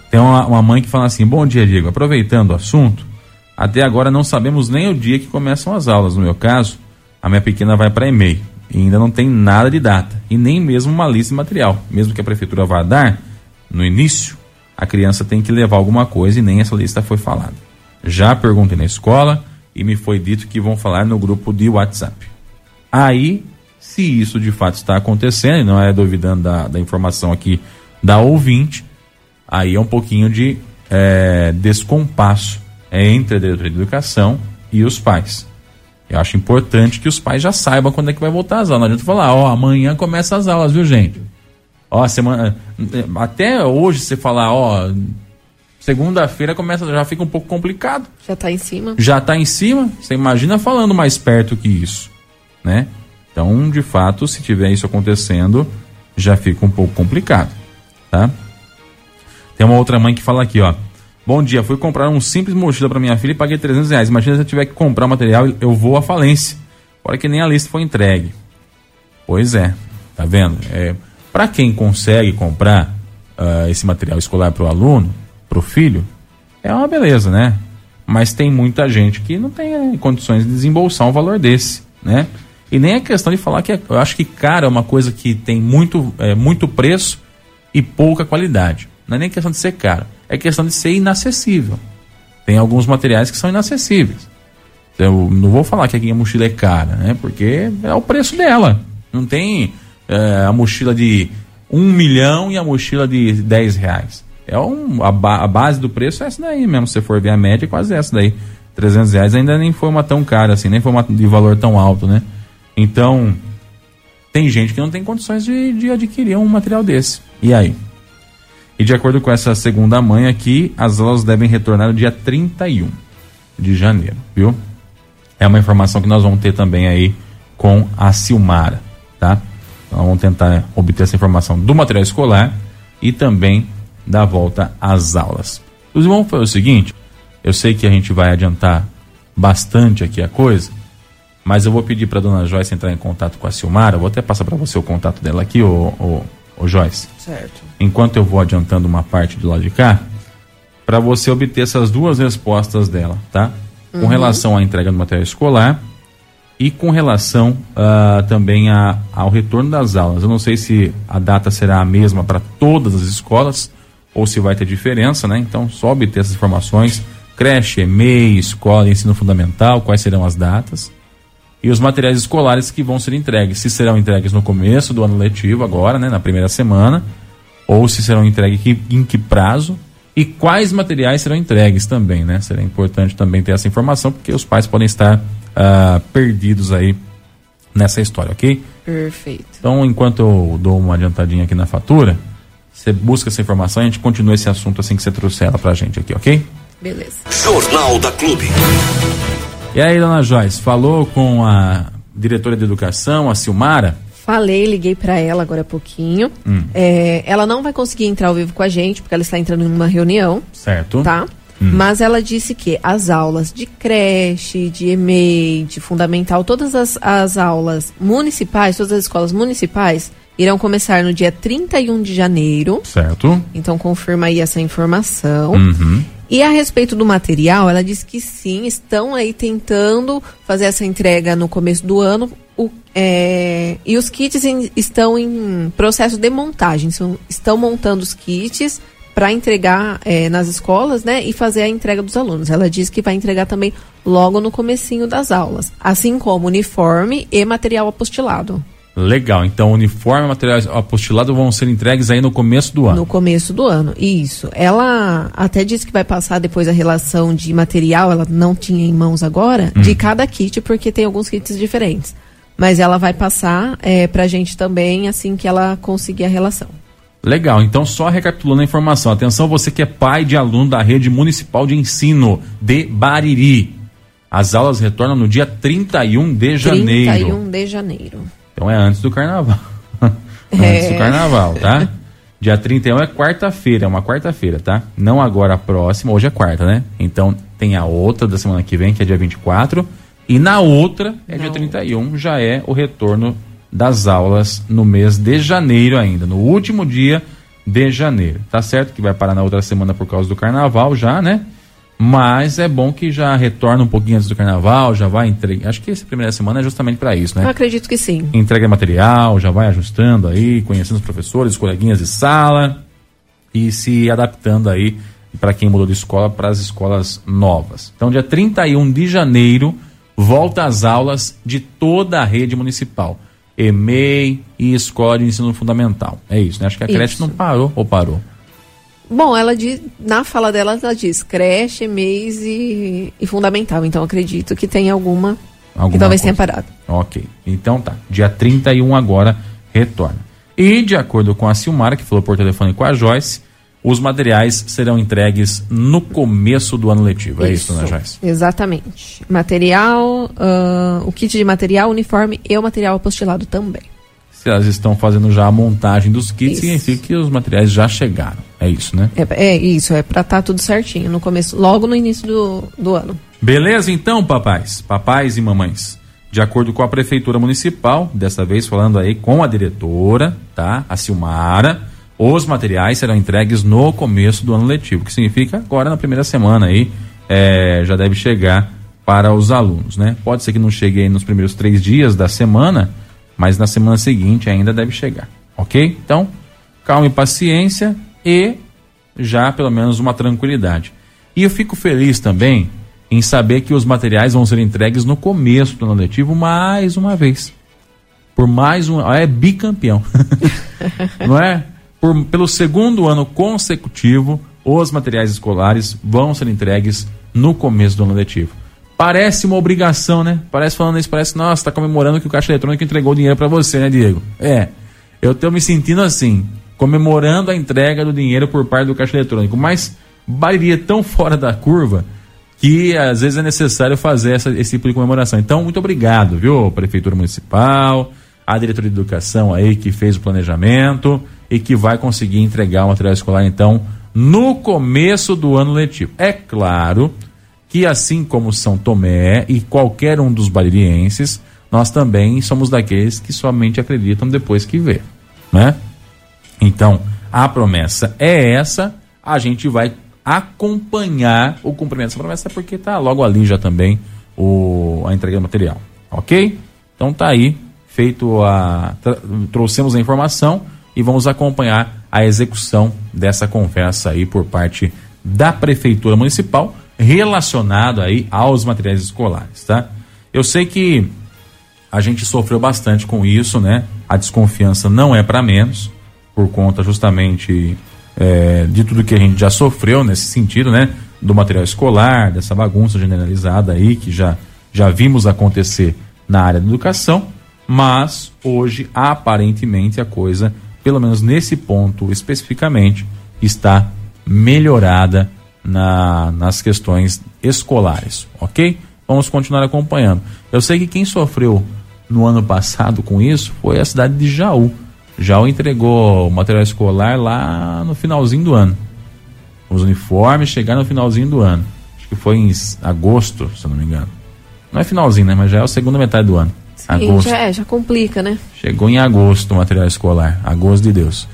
Tem uma, uma mãe que fala assim: Bom dia, Diego. Aproveitando o assunto, até agora não sabemos nem o dia que começam as aulas. No meu caso, a minha pequena vai para e-mail e ainda não tem nada de data e nem mesmo uma lista de material. Mesmo que a prefeitura vá dar no início, a criança tem que levar alguma coisa e nem essa lista foi falada. Já perguntei na escola e me foi dito que vão falar no grupo de WhatsApp. Aí, se isso de fato está acontecendo, e não é duvidando da, da informação aqui da ouvinte, aí é um pouquinho de é, descompasso entre a diretoria de educação e os pais. Eu acho importante que os pais já saibam quando é que vai voltar às aulas. Não adianta falar, ó, amanhã começa as aulas, viu, gente? Ó, semana. Até hoje você falar, ó, segunda-feira começa, já fica um pouco complicado. Já tá em cima. Já tá em cima. Você imagina falando mais perto que isso, né? Então, de fato, se tiver isso acontecendo, já fica um pouco complicado, tá? Tem uma outra mãe que fala aqui, ó. Bom dia, fui comprar um simples mochila para minha filha e paguei 300 reais. Imagina se eu tiver que comprar material, eu vou à falência. Olha que nem a lista foi entregue. Pois é, tá vendo? É, para quem consegue comprar uh, esse material escolar para o aluno, para o filho, é uma beleza, né? Mas tem muita gente que não tem eh, condições de desembolsar um valor desse, né? E nem é questão de falar que é, eu acho que cara é uma coisa que tem muito, é, muito preço e pouca qualidade. Não é nem questão de ser caro é questão de ser inacessível. Tem alguns materiais que são inacessíveis. Eu não vou falar que a mochila é cara, né? Porque é o preço dela. Não tem é, a mochila de um milhão e a mochila de 10 reais. É um, a, ba a, base do preço é essa daí mesmo. Se você for ver a média, é quase essa daí. 300 reais ainda nem foi uma tão cara assim, nem foi uma de valor tão alto, né? Então, tem gente que não tem condições de, de adquirir um material desse. E aí? E de acordo com essa segunda mãe aqui, as aulas devem retornar no dia 31 de janeiro, viu? É uma informação que nós vamos ter também aí com a Silmara, tá? Então vamos tentar obter essa informação do material escolar e também da volta às aulas. Os vamos fazer o seguinte, eu sei que a gente vai adiantar bastante aqui a coisa, mas eu vou pedir para dona Joyce entrar em contato com a Silmara, eu vou até passar para você o contato dela aqui, o, o, o Joyce. Certo enquanto eu vou adiantando uma parte do lado de cá, para você obter essas duas respostas dela, tá? Com uhum. relação à entrega do material escolar e com relação uh, também a, ao retorno das aulas. Eu não sei se a data será a mesma para todas as escolas ou se vai ter diferença, né? Então, só obter essas informações: creche, EMEI, escola, ensino fundamental, quais serão as datas e os materiais escolares que vão ser entregues. Se serão entregues no começo do ano letivo, agora, né, na primeira semana, ou se serão entregues em que prazo e quais materiais serão entregues também, né? Seria importante também ter essa informação, porque os pais podem estar uh, perdidos aí nessa história, ok? Perfeito. Então, enquanto eu dou uma adiantadinha aqui na fatura, você busca essa informação e a gente continua esse assunto assim que você trouxer ela pra gente aqui, ok? Beleza. Jornal da Clube. E aí, dona Joyce, falou com a diretora de educação, a Silmara? Falei, liguei para ela agora há pouquinho. Hum. É, ela não vai conseguir entrar ao vivo com a gente, porque ela está entrando em uma reunião. Certo. Tá? Mas ela disse que as aulas de creche, de EMEI, de fundamental, todas as, as aulas municipais, todas as escolas municipais, irão começar no dia 31 de janeiro. Certo. Então confirma aí essa informação. Uhum. E a respeito do material, ela disse que sim, estão aí tentando fazer essa entrega no começo do ano. O, é, e os kits em- estão em processo de montagem. São- estão montando os kits para entregar é, nas escolas, né? E fazer a entrega dos alunos. Ela disse que vai entregar também logo no comecinho das aulas. Assim como uniforme e material apostilado. Legal. Então, uniforme e materiais apostilados vão ser entregues aí no começo do ano. No começo do ano, isso. Ela até disse que vai passar depois a relação de material, ela não tinha em mãos agora, Hum. de cada kit, porque tem alguns kits diferentes. Mas ela vai passar é, pra gente também assim que ela conseguir a relação. Legal, então só recapitulando a informação. Atenção, você que é pai de aluno da rede municipal de ensino de Bariri. As aulas retornam no dia 31 de janeiro. 31 de janeiro. Então é antes do carnaval. antes É. do carnaval, tá? Dia 31 é quarta-feira, é uma quarta-feira, tá? Não agora a próxima, hoje é quarta, né? Então tem a outra da semana que vem, que é dia 24. E na outra, é dia 31, já é o retorno das aulas no mês de janeiro ainda, no último dia de janeiro. Tá certo que vai parar na outra semana por causa do carnaval já, né? Mas é bom que já retorna um pouquinho antes do carnaval, já vai entregar. Acho que essa primeira semana é justamente para isso, né? Eu acredito que sim. entrega material, já vai ajustando aí, conhecendo os professores, os coleguinhas de sala e se adaptando aí para quem mudou de escola para as escolas novas. Então, dia 31 de janeiro, volta às aulas de toda a rede municipal. EMEI e Escola de Ensino Fundamental. É isso, né? Acho que a creche Isso. não parou ou parou. Bom, ela diz, na fala dela, ela diz creche, mês e, e fundamental. Então acredito que tem alguma, que Alguma talvez coisa. tenha parado. Ok. Então tá. Dia 31 agora retorna. E de acordo com a Silmara, que falou por telefone com a Joyce, os materiais serão entregues no começo do ano letivo. É isso, né, Joyce? Exatamente. Material, ah, o kit de material, uniforme e o material apostilado também. Se elas estão fazendo já a montagem dos kits, Isso. significa que os materiais já chegaram. É isso, né? É, é isso, é pra estar tudo certinho no começo, logo no início do, do ano. Beleza, então, papais, papais e mamães. De acordo com a prefeitura municipal, dessa vez falando aí com a diretora, tá? A Silmara, os materiais serão entregues no começo do ano letivo, que significa agora na primeira semana aí é, já deve chegar para os alunos, né? Pode ser que não chegue aí nos primeiros três dias da semana, mas na semana seguinte ainda deve chegar, ok? Então, calma e paciência e já pelo menos uma tranquilidade. E eu fico feliz também em saber que os materiais vão ser entregues no começo do ano letivo mais uma vez. Por mais um. É bicampeão. Não é? Por, pelo segundo ano consecutivo, os materiais escolares vão ser entregues no começo do ano letivo. Parece uma obrigação, né? Parece falando isso, parece, nossa, tá comemorando que o caixa eletrônico entregou o dinheiro para você, né, Diego? É. Eu tô me sentindo assim, comemorando a entrega do dinheiro por parte do caixa eletrônico, mas Bariri é tão fora da curva que às vezes é necessário fazer essa- esse tipo de comemoração. Então, muito obrigado, viu, Prefeitura Municipal, a Diretoria de Educação aí que fez o planejamento e que vai conseguir entregar o material escolar, então, no começo do ano letivo. É claro que assim como São Tomé e qualquer um dos baririenses, nós também somos daqueles que somente acreditam depois que vê, né? Então, a promessa é essa, a gente vai acompanhar o cumprimento dessa promessa porque tá logo ali já também o, a entrega do material, ok? Então tá aí, feito a... trouxemos a informação e vamos acompanhar a execução dessa conversa aí por parte da Prefeitura Municipal relacionado aí aos materiais escolares, tá? Eu sei que a gente sofreu bastante com isso, né? A desconfiança não é para menos, por conta justamente é, de tudo que a gente já sofreu nesse sentido, né? Do material escolar, dessa bagunça generalizada aí que já, já vimos acontecer na área da educação, mas hoje aparentemente a coisa, pelo menos nesse ponto especificamente, está melhorada na, nas questões escolares, ok? Vamos continuar acompanhando. Eu sei que quem sofreu no ano passado com isso foi a cidade de Jaú. Jaú entregou material escolar lá no finalzinho do ano. os uniformes, chegar no finalzinho do ano. Acho que foi em agosto, se eu não me engano. Não é finalzinho, né? Mas já é a segunda metade do ano. Sim, agosto. já, é, já complica, né? Chegou em agosto o material escolar. Agosto de Deus.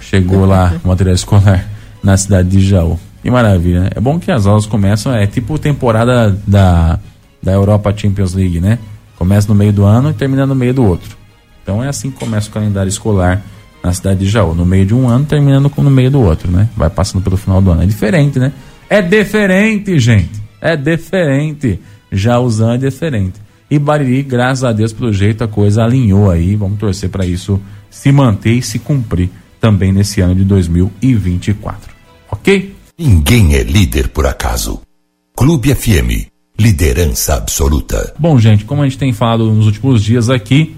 Chegou lá o material escolar na cidade de Jaú. Que maravilha, né? É bom que as aulas começam, é tipo temporada da, da Europa Champions League, né? Começa no meio do ano e termina no meio do outro. Então é assim que começa o calendário escolar na cidade de Jaú. No meio de um ano, terminando no meio do outro, né? Vai passando pelo final do ano. É diferente, né? É diferente, gente. É diferente. Jauzão é diferente. E Bariri, graças a Deus, pelo jeito a coisa alinhou aí. Vamos torcer para isso se manter e se cumprir também nesse ano de 2024. Ok? Ninguém é líder por acaso. Clube FM, liderança absoluta. Bom, gente, como a gente tem falado nos últimos dias aqui,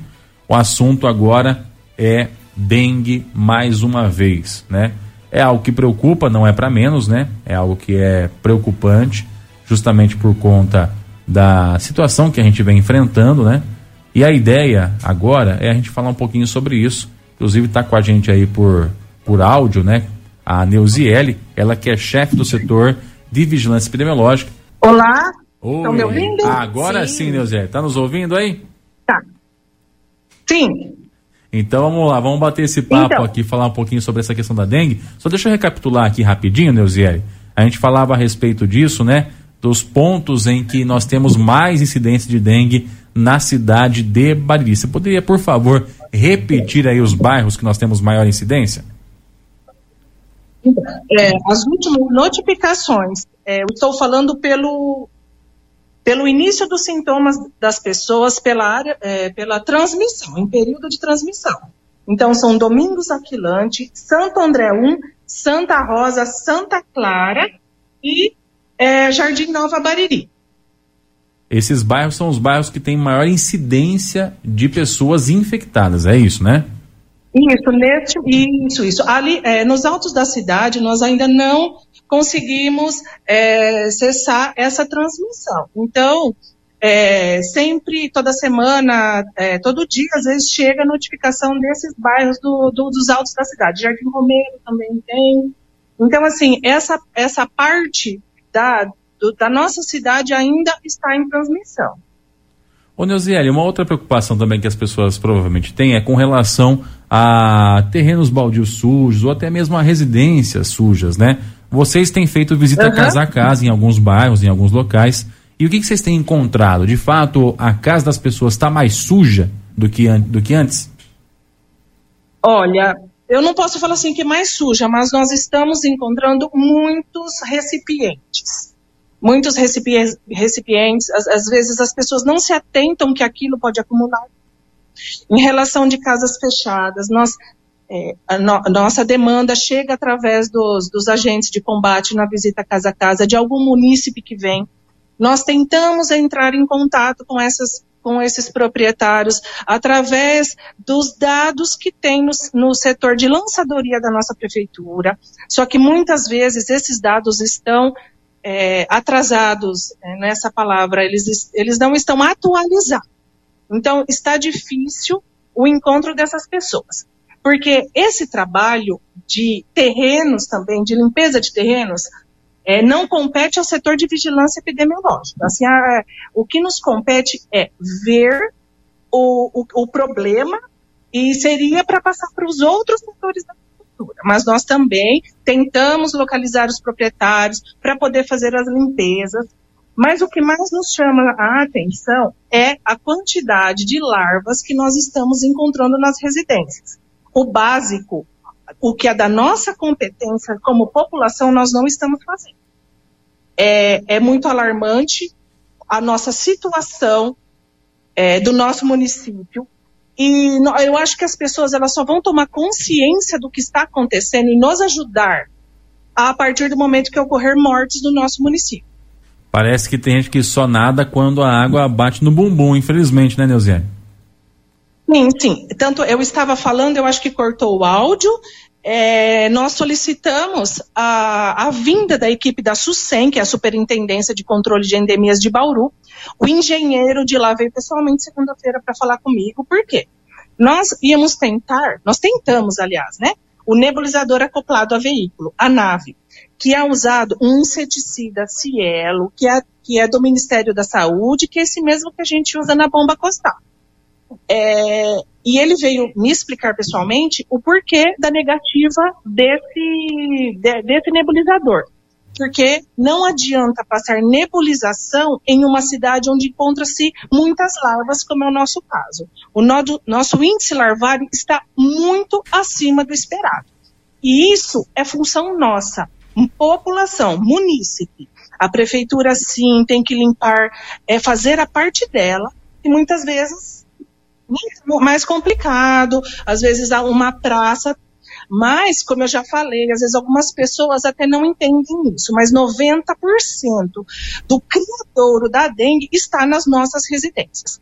o assunto agora é dengue mais uma vez, né? É algo que preocupa, não é para menos, né? É algo que é preocupante, justamente por conta da situação que a gente vem enfrentando, né? E a ideia agora é a gente falar um pouquinho sobre isso. Inclusive está com a gente aí por, por áudio, né? A Neuziele, ela que é chefe do setor de vigilância epidemiológica. Olá, estão me ouvindo? Agora sim, sim Neuziele. Tá nos ouvindo aí? Tá. Sim. Então vamos lá, vamos bater esse papo então. aqui, falar um pouquinho sobre essa questão da dengue. Só deixa eu recapitular aqui rapidinho, Neuziele. A gente falava a respeito disso, né? Dos pontos em que nós temos mais incidência de dengue na cidade de Bariri. Você poderia, por favor, repetir aí os bairros que nós temos maior incidência? É, as últimas notificações, é, eu estou falando pelo, pelo início dos sintomas das pessoas pela, área, é, pela transmissão, em período de transmissão. Então, são Domingos Aquilante, Santo André 1, Santa Rosa, Santa Clara e é Jardim Nova Bariri. Esses bairros são os bairros que têm maior incidência de pessoas infectadas, é isso, né? Isso, neste, isso, isso. Ali, é, nos altos da cidade, nós ainda não conseguimos é, cessar essa transmissão. Então, é, sempre, toda semana, é, todo dia, às vezes chega a notificação desses bairros do, do, dos altos da cidade. Jardim Romero também tem. Então, assim, essa, essa parte da, do, da nossa cidade ainda está em transmissão. Ô Neuziele, uma outra preocupação também que as pessoas provavelmente têm é com relação a terrenos baldios sujos ou até mesmo a residências sujas, né? Vocês têm feito visita uhum. casa a casa em alguns bairros, em alguns locais. E o que, que vocês têm encontrado? De fato, a casa das pessoas está mais suja do que, do que antes? Olha, eu não posso falar assim que é mais suja, mas nós estamos encontrando muitos recipientes. Muitos recipientes, recipientes às, às, vezes as pessoas não se atentam que aquilo pode acumular. Em relação de casas fechadas, nós, é, a, no, nossa demanda chega através dos, dos agentes de combate na visita casa a casa, de algum munícipe que vem. Nós tentamos entrar em contato com essas com esses proprietários através dos dados que tem no, no, setor de lançadoria da nossa prefeitura. Só que muitas vezes esses dados estão é, atrasados é, nessa palavra, eles, eles não estão atualizados. Então está difícil o encontro dessas pessoas. Porque esse trabalho de terrenos também, de limpeza de terrenos, é, não compete ao setor de vigilância epidemiológica. Assim, a, o que nos compete é ver o, o, o problema e seria para passar para os outros setores da agricultura. Mas nós também tentamos localizar os proprietários para poder fazer as limpezas. Mas o que mais nos chama a atenção é a quantidade de larvas que nós estamos encontrando nas residências. O básico o que é da nossa competência como população, nós não estamos fazendo. É, é muito alarmante a nossa situação é, do nosso município. E eu acho que as pessoas elas só vão tomar consciência do que está acontecendo e nos ajudar a partir do momento que ocorrer mortes no nosso município. Parece que tem gente que só nada quando a água bate no bumbum, infelizmente, né, Neuziane? Sim, sim. Tanto eu estava falando, eu acho que cortou o áudio. É, nós solicitamos a, a, vinda da equipe da SUSEM, que é a Superintendência de Controle de Endemias de Bauru. O engenheiro de lá veio pessoalmente segunda-feira para falar comigo. Por quê? Nós íamos tentar, nós tentamos, aliás, né? o nebulizador acoplado a veículo, a nave, que é usado um inseticida Cielo, que é, que é do Ministério da Saúde, que é esse mesmo que a gente usa na bomba costal. É, e ele veio me explicar pessoalmente o porquê da negativa desse, de, desse nebulizador. Porque não adianta passar nebulização em uma cidade onde encontra-se muitas larvas, como é o nosso caso. O nodo, nosso índice larvário está muito acima do esperado. E isso é função nossa, população, munícipe. A prefeitura, sim, tem que limpar, é, fazer a parte dela, e muitas vezes mais complicado, às vezes há uma praça, mas, como eu já falei, às vezes algumas pessoas até não entendem isso, mas 90% do criadouro da dengue está nas nossas residências.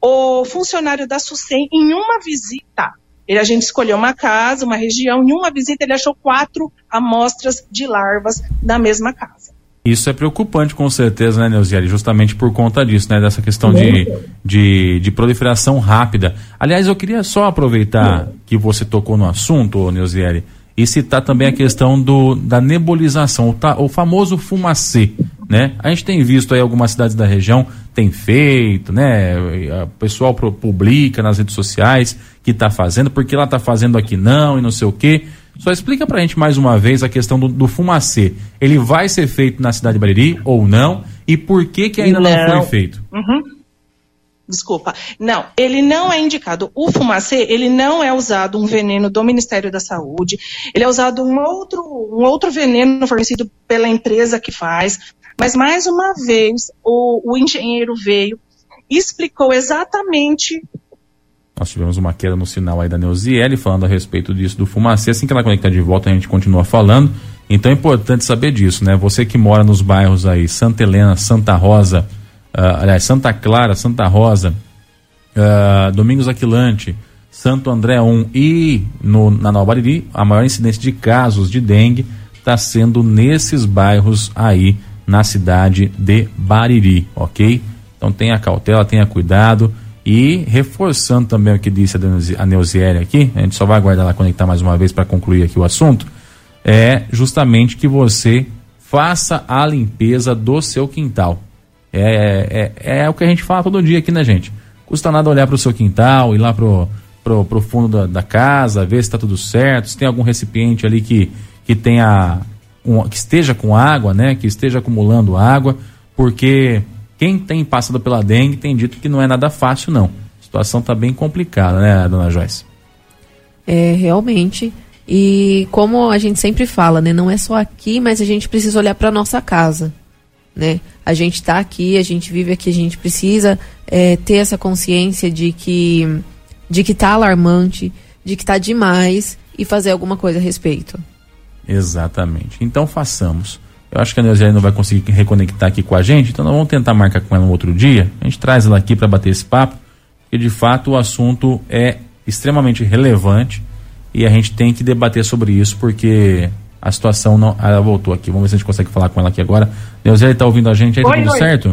O funcionário da SUSEM, em uma visita, ele, a gente escolheu uma casa, uma região, em uma visita ele achou quatro amostras de larvas na mesma casa. Isso é preocupante, com certeza, né, Neuzieri? Justamente por conta disso, né? Dessa questão de, de, de, proliferação rápida. Aliás, eu queria só aproveitar que você tocou no assunto, Neuzieri, e citar também a questão do, da nebulização, o, o famoso fumacê, né? A gente tem visto aí algumas cidades da região tem feito, né? O pessoal publica nas redes sociais que está fazendo, porque lá está fazendo aqui não e não sei o quê. Só explica pra gente mais uma vez a questão do, do fumacê. Ele vai ser feito na cidade de Bariri ou não? E por que que ainda não, não foi feito? Uhum. Desculpa. Não, ele não é indicado. O fumacê, ele não é usado um veneno do Ministério da Saúde. Ele é usado um outro, um outro veneno fornecido pela empresa que faz. Mas, mais uma vez, o, o engenheiro veio e explicou exatamente nós tivemos uma queda no sinal aí da Neuziele falando a respeito disso do fumacê. Assim que ela conectar de volta, a gente continua falando. Então é importante saber disso, né? Você que mora nos bairros aí, Santa Helena, Santa Rosa, uh, aliás, Santa Clara, Santa Rosa, uh, Domingos Aquilante, Santo André 1 e no, na Nova Bariri, a maior incidência de casos de dengue está sendo nesses bairros aí na cidade de Bariri, ok? Então tenha cautela, tenha cuidado. E reforçando também o que disse a Neuziere aqui, a gente só vai aguardar ela conectar mais uma vez para concluir aqui o assunto, é justamente que você faça a limpeza do seu quintal. É, é, é o que a gente fala todo dia aqui, né, gente? Custa nada olhar para o seu quintal, ir lá pro, pro, pro fundo da, da casa, ver se está tudo certo, se tem algum recipiente ali que, que tenha um, que esteja com água, né? Que esteja acumulando água, porque quem tem passado pela dengue tem dito que não é nada fácil, não. A situação está bem complicada, né, dona Joyce? É, realmente. E como a gente sempre fala, né, não é só aqui, mas a gente precisa olhar para nossa casa, né? A gente está aqui, a gente vive aqui, a gente precisa é, ter essa consciência de que de que está alarmante, de que está demais e fazer alguma coisa a respeito. Exatamente. Então façamos. Eu acho que a Neuziane não vai conseguir reconectar aqui com a gente, então nós vamos tentar marcar com ela um outro dia. A gente traz ela aqui para bater esse papo, porque de fato o assunto é extremamente relevante e a gente tem que debater sobre isso porque a situação não. Ela voltou aqui, vamos ver se a gente consegue falar com ela aqui agora. Neuziane está ouvindo a gente aí, tá tudo oi, certo?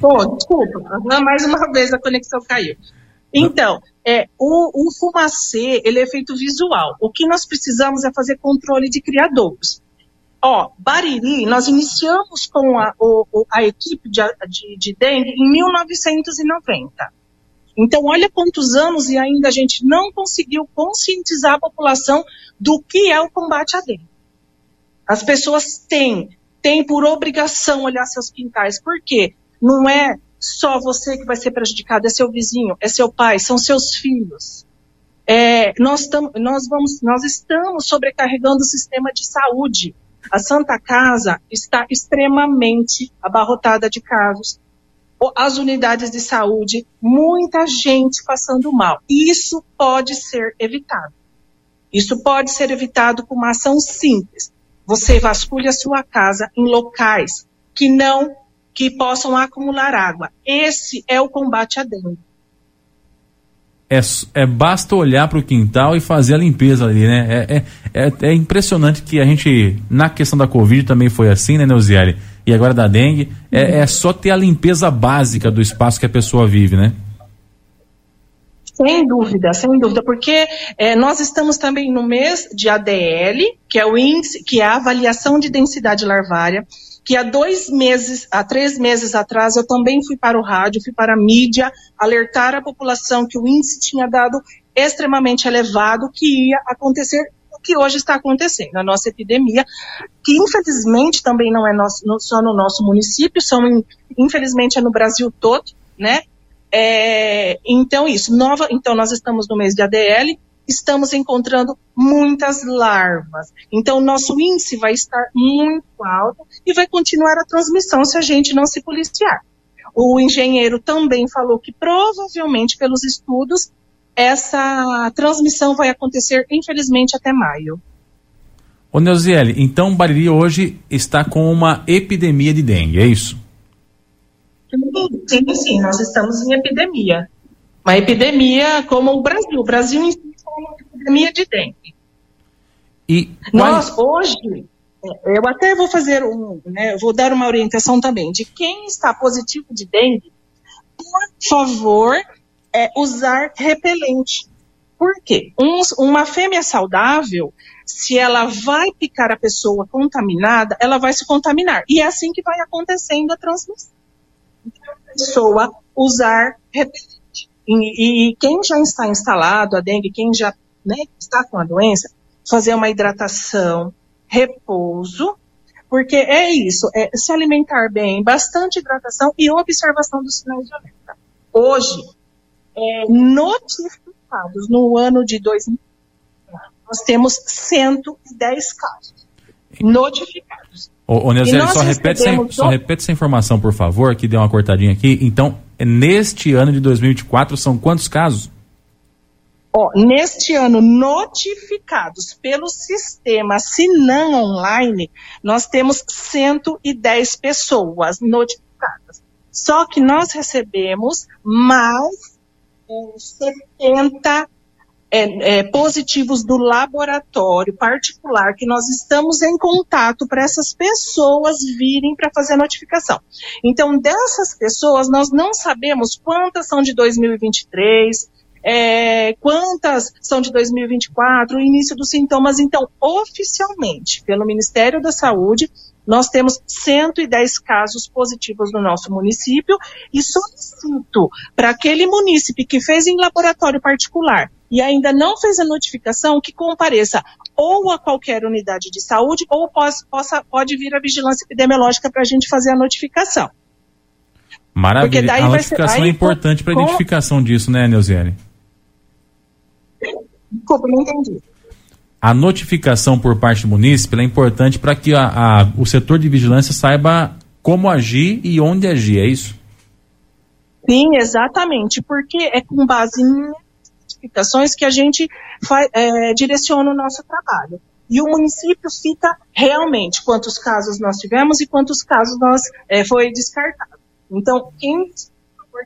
Tô, desculpa, mais uma vez a conexão caiu. Então, é, o, o fumacê, ele é efeito visual. O que nós precisamos é fazer controle de criadouros. Ó, Bariri, nós iniciamos com a, o, a equipe de, de, de dengue em 1990. Então, olha quantos anos e ainda a gente não conseguiu conscientizar a população do que é o combate à dengue. As pessoas têm, têm por obrigação olhar seus quintais. Por quê? Não é só você que vai ser prejudicado, é seu vizinho, é seu pai, são seus filhos. É, nós, tam, nós, vamos, nós estamos sobrecarregando o sistema de saúde. A Santa Casa está extremamente abarrotada de casos. As unidades de saúde, muita gente passando mal. Isso pode ser evitado. Isso pode ser evitado com uma ação simples. Você vasculha sua casa em locais que não que possam acumular água. Esse é o combate à dengue é, é basta olhar para o quintal e fazer a limpeza ali, né? É, é, é, é, impressionante que a gente, na questão da Covid também foi assim, né, Neuziele? E agora da dengue, é, é só ter a limpeza básica do espaço que a pessoa vive, né? Sem dúvida, sem dúvida, porque é, nós estamos também no mês de ADL, que é o índice, que é a avaliação de densidade larvária, que há dois meses, há três meses atrás, eu também fui para o rádio, fui para a mídia, alertar a população que o índice tinha dado extremamente elevado, que ia acontecer o que hoje está acontecendo, a nossa epidemia, que infelizmente também não é nosso, só no nosso município, são, infelizmente é no Brasil todo, né? É, então, isso. Nova, então, nós estamos no mês de ADL, estamos encontrando muitas larvas. Então, o nosso índice vai estar muito alto e vai continuar a transmissão se a gente não se policiar. O engenheiro também falou que provavelmente, pelos estudos, essa transmissão vai acontecer, infelizmente, até maio. Ô Neuziele, então Bariri hoje está com uma epidemia de dengue, é isso? Sim, sim, nós estamos em epidemia. Uma epidemia como o Brasil. O Brasil uma epidemia de dengue. E nós hoje, é, eu até vou fazer um, né, vou dar uma orientação também de quem está positivo de dengue, por favor, é usar repelente. Por quê? Um, uma fêmea saudável, se ela vai picar a pessoa contaminada, ela vai se contaminar. E é assim que vai acontecendo a transmissão a pessoa usar repelente. E, e, quem já está instalado a dengue, quem já né, está com a doença, fazer uma hidratação, repouso, porque é isso, é se alimentar bem, bastante hidratação e observação dos sinais de alerta. Hoje, é, notificados no ano de 2000, nós temos 110 casos notificados. Ô, ô só, repete essa, só repete essa informação, por favor, que deu uma cortadinha aqui. Então, neste ano de 2024, são quantos casos? Neste ano, notificados pelo sistema Sinan Online, nós temos 110 pessoas notificadas. Só que nós recebemos mais é, 70 é, é, positivos do laboratório particular que nós estamos em contato para essas pessoas virem para fazer a notificação. Então, dessas pessoas, nós não sabemos quantas são de 2023, é, quantas são de 2024, o início dos sintomas. Então, oficialmente, pelo Ministério da Saúde, nós temos 110 casos positivos no nosso município e solicito para aquele munícipe que fez em laboratório particular e ainda não fez a notificação que compareça ou a qualquer unidade de saúde ou possa, possa, pode vir a vigilância epidemiológica para a gente fazer a notificação. Maravilha. a notificação ser, é importante para a identificação disso, né, Neuziane? Desculpa, não entendi. A notificação por parte do município é importante para que a, a, o setor de vigilância saiba como agir e onde agir, é isso? Sim, exatamente, porque é com base que a gente faz, é, direciona o nosso trabalho. E o município cita realmente quantos casos nós tivemos e quantos casos nós é, foi descartado. Então, quem,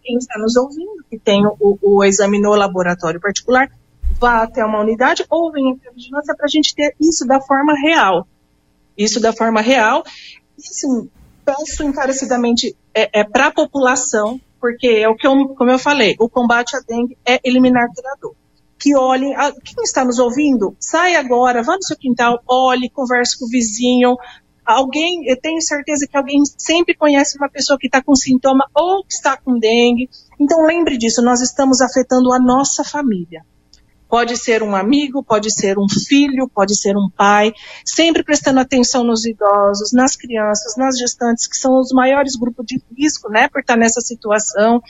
quem está nos ouvindo, que tem o, o exame no laboratório particular, vá até uma unidade ou venha até a vigilância para a gente ter isso da forma real. Isso da forma real. E, assim, peço encarecidamente é, é para a população porque é o que eu, como eu falei, o combate à dengue é eliminar curador. Que olhem, a, quem está nos ouvindo, sai agora, vá no seu quintal, olhe, converse com o vizinho. Alguém, eu tenho certeza que alguém sempre conhece uma pessoa que está com sintoma ou que está com dengue. Então lembre disso, nós estamos afetando a nossa família. Pode ser um amigo, pode ser um filho, pode ser um pai, sempre prestando atenção nos idosos, nas crianças, nas gestantes, que são os maiores grupos de risco, né, por estar nessa situação.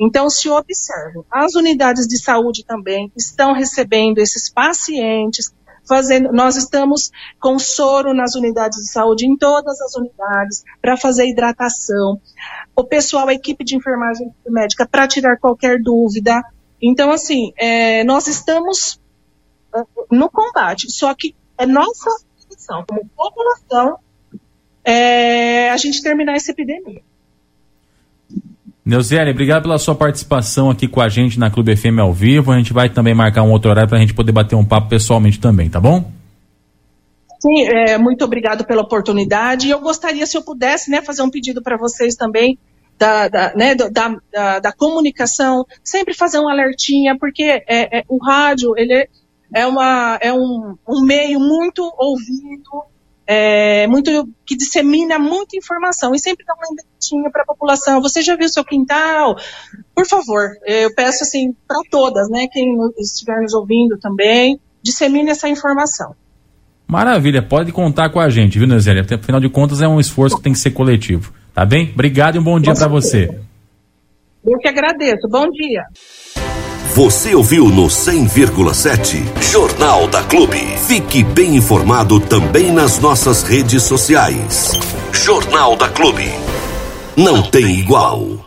Então, se observe, as unidades de saúde também estão recebendo esses pacientes, fazendo, nós estamos com soro nas unidades de saúde, em todas as unidades, para fazer hidratação. O pessoal, a equipe de enfermagem médica, para tirar qualquer dúvida, então, assim, é, nós estamos é, no combate, só que é nossa missão, como população, é, a gente terminar essa epidemia. Neuziane, obrigado pela sua participação aqui com a gente na Clube FM ao vivo. A gente vai também marcar um outro horário para a gente poder bater um papo pessoalmente também, tá bom? Sim, é, muito obrigado pela oportunidade. E eu gostaria, se eu pudesse, né, fazer um pedido para vocês também da, da, né, da, da, da, comunicação, sempre fazer um alertinha, porque é, é, o rádio ele é, uma, é um, um meio muito ouvido, é, muito que dissemina muita informação e sempre dá uma indentinha para a população. Você já viu seu quintal? Por favor, eu peço assim para todas, né, quem estiver nos ouvindo também, dissemine essa informação. Maravilha, pode contar com a gente, viu, Nezélia? Afinal de contas, é um esforço que tem que ser coletivo. Tá bem? Obrigado e um bom dia para você. Eu que agradeço. Bom dia. Você ouviu no 100,7 Jornal da Clube. Fique bem informado também nas nossas redes sociais. Jornal da Clube. Não tem igual.